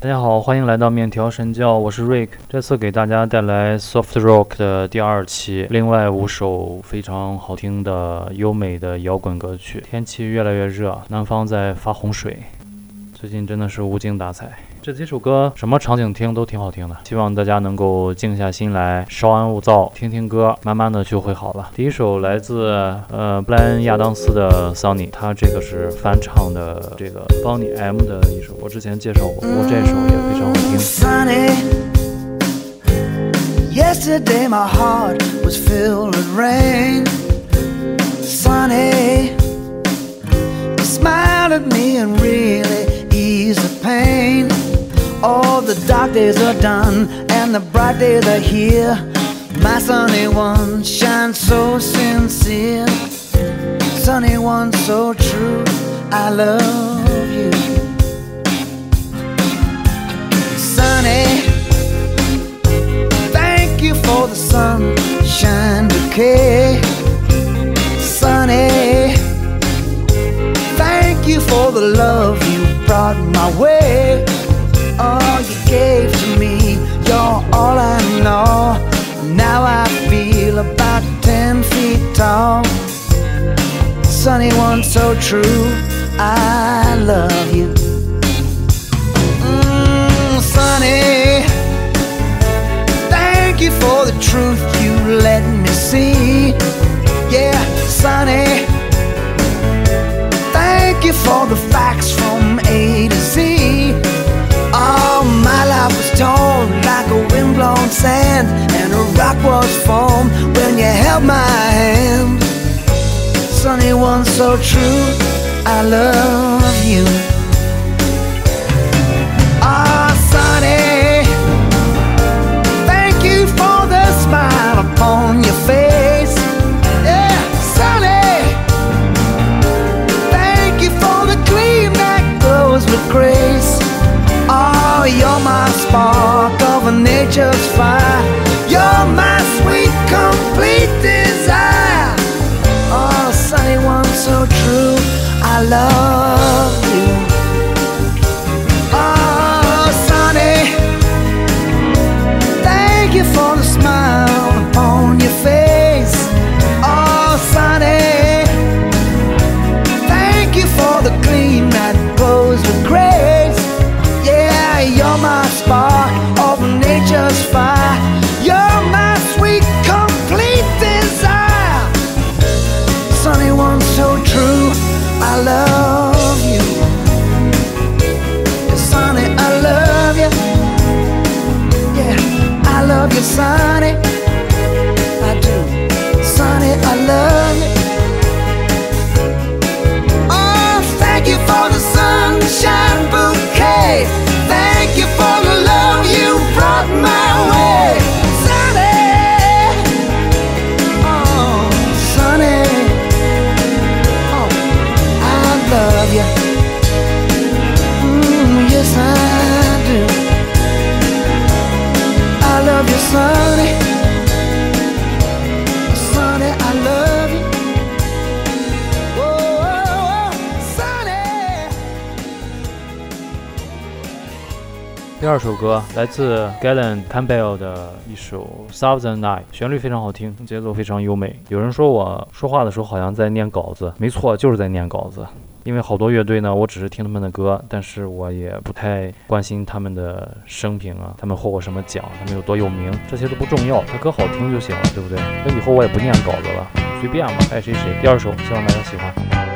大家好，欢迎来到面条神教，我是 Rick。这次给大家带来 Soft Rock 的第二期，另外五首非常好听的优美的摇滚歌曲。天气越来越热，南方在发洪水，最近真的是无精打采。这几首歌什么场景听都挺好听的，希望大家能够静下心来，稍安勿躁，听听歌，慢慢的就会好了。第一首来自呃布莱恩亚当斯的 Sunny，他这个是翻唱的这个 Bonnie M 的一首，我之前介绍过，不过这首也非常好听。Sunny. Yesterday my heart was filled with rain. Sunny, you All the dark days are done and the bright days are here. My sunny one shines so sincere. Sunny one so true. I love you. Sunny. Thank you for the sunshine bouquet. Sunny. Thank you for the love you brought my way. All you gave to me, you're all I know. Now I feel about ten feet tall. Sunny one so true, I love you. Mm, sunny. Thank you for the truth you let me see. Yeah, Sonny. Thank you for the facts from A to Z. Life was torn like a windblown sand, and a rock was formed when you held my hand. Sunny one so true, I love you. Ah. Thank you for the smile upon nature's fire. You're my sweet, complete desire. Sunny one so true. I love you. Yeah, Sunny, I love you. Yeah, I love you, Sonny. I do. Sonny, I love you. Oh, thank you for the sunshine bouquet. 第二首歌来自 Galen Campbell 的一首《Southern Night》，旋律非常好听，节奏非常优美。有人说我说话的时候好像在念稿子，没错，就是在念稿子。因为好多乐队呢，我只是听他们的歌，但是我也不太关心他们的生平啊，他们获过什么奖，他们有多有名，这些都不重要，他歌好听就行了，对不对？那以后我也不念稿子了，随便吧，爱谁谁。第二首，希望大家喜欢。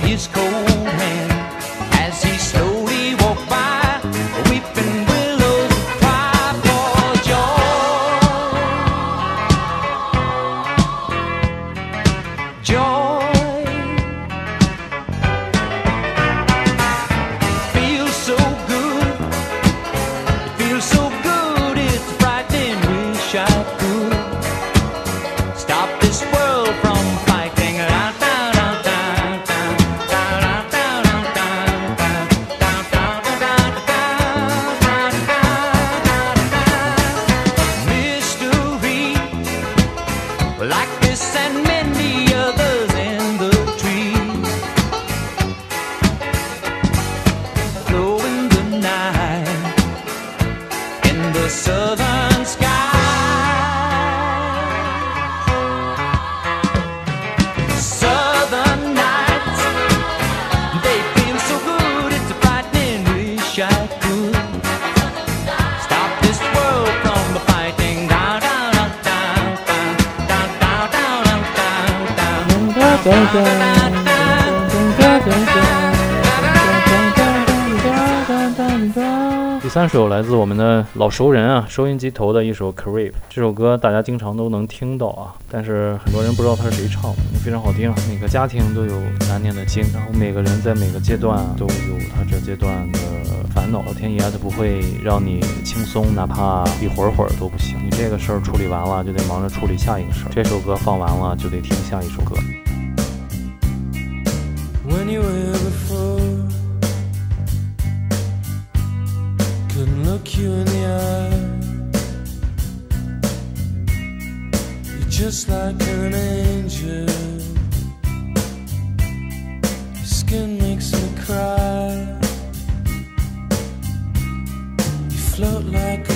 his coat. And many others 第三首来自我们的老熟人啊，收音机头的一首《Creep》。这首歌大家经常都能听到啊，但是很多人不知道它是谁唱的，非常好听。每个家庭都有难念的经，然后每个人在每个阶段都有他这阶段的烦恼。老天爷他不会让你轻松，哪怕一会儿会儿都不行。你这个事儿处理完了，就得忙着处理下一个事儿。这首歌放完了，就得听下一首歌。When you were before. Couldn't look you in the eye. You're just like an angel. Your skin makes me cry. You float like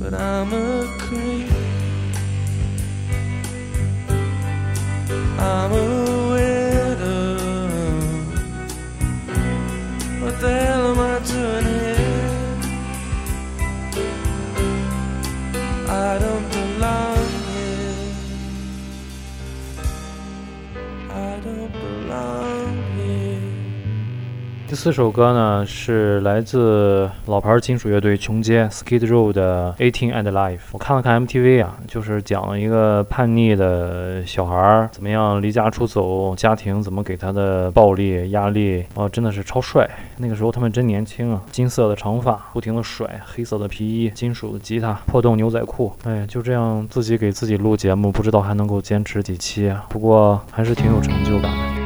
but I'm a creep. I'm a 四首歌呢是来自老牌金属乐队琼街 Skid Row 的《Eighteen and Life》。我看了看 MTV 啊，就是讲了一个叛逆的小孩怎么样离家出走，家庭怎么给他的暴力压力，哦，真的是超帅。那个时候他们真年轻啊，金色的长发，不停的甩，黑色的皮衣，金属的吉他，破洞牛仔裤，哎，就这样自己给自己录节目，不知道还能够坚持几期啊。不过还是挺有成就感的。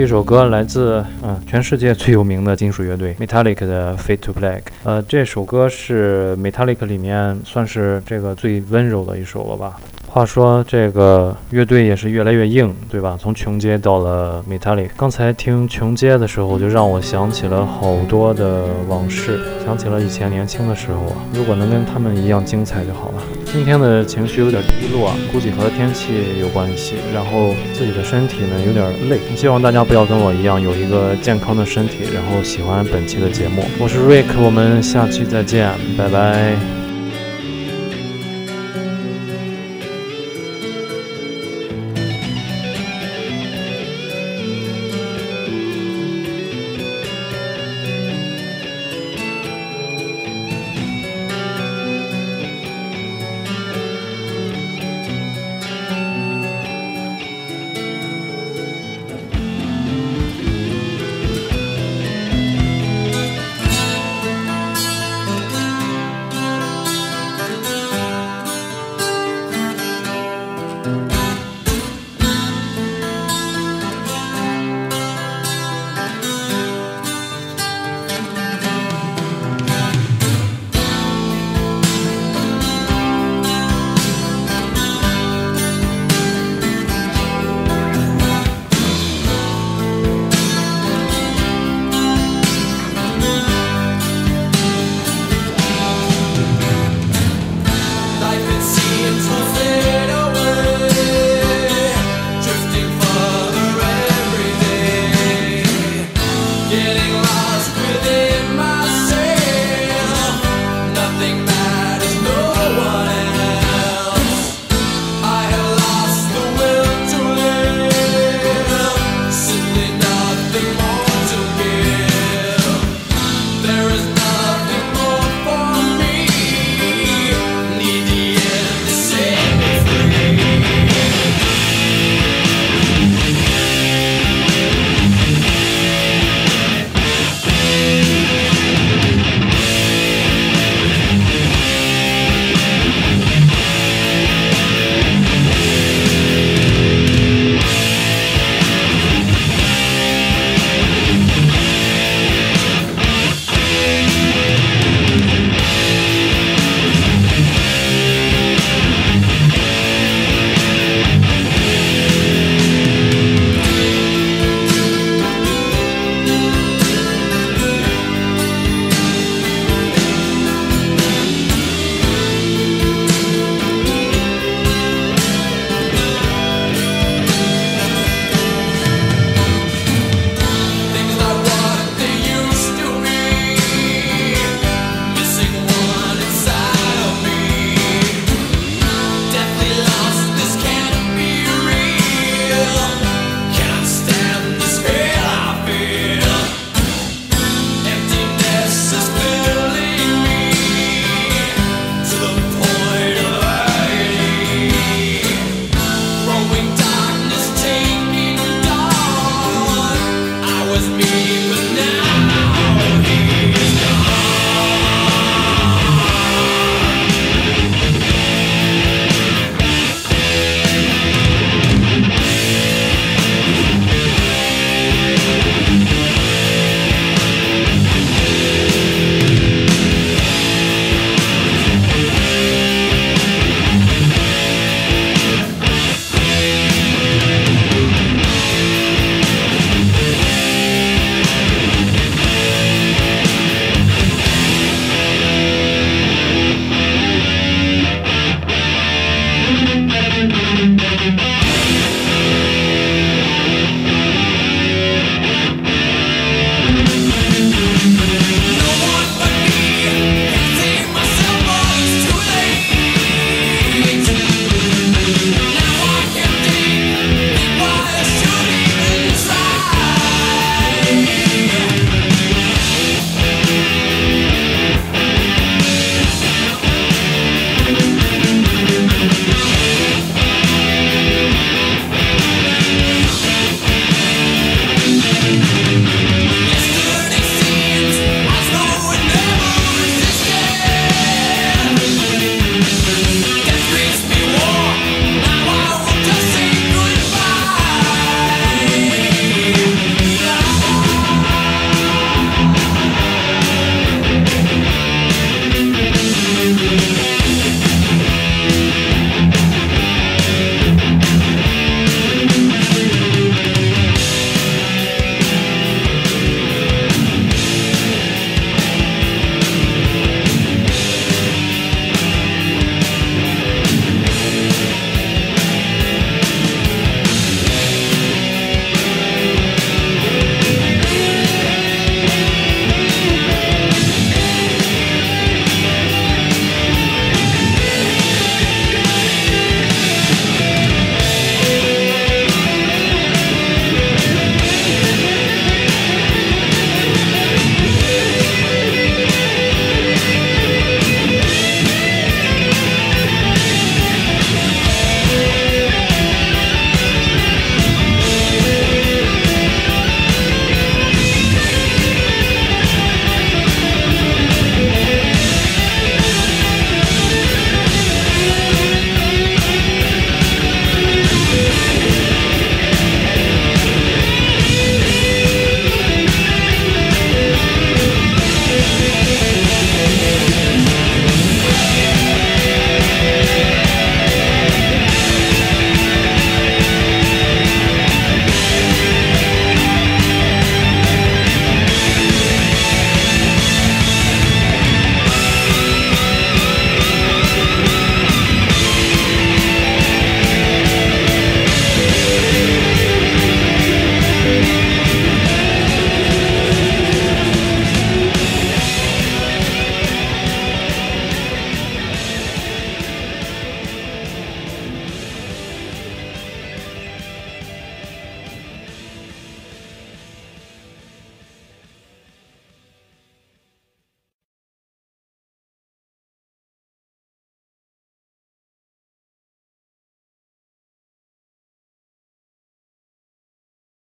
这首歌来自嗯全世界最有名的金属乐队 Metallica 的《Fade to Black》。呃，这首歌是 Metallica 里面算是这个最温柔的一首了吧。话说这个乐队也是越来越硬，对吧？从琼街到了 Metallica。刚才听琼街的时候，就让我想起了好多的往事，想起了以前年轻的时候啊。如果能跟他们一样精彩就好了。今天的情绪有点低落啊，估计和天气有关系，然后自己的身体呢有点累。希望大家不要跟我一样有一个健康的身体，然后喜欢本期的节目。我是瑞克我们下期再见，拜拜。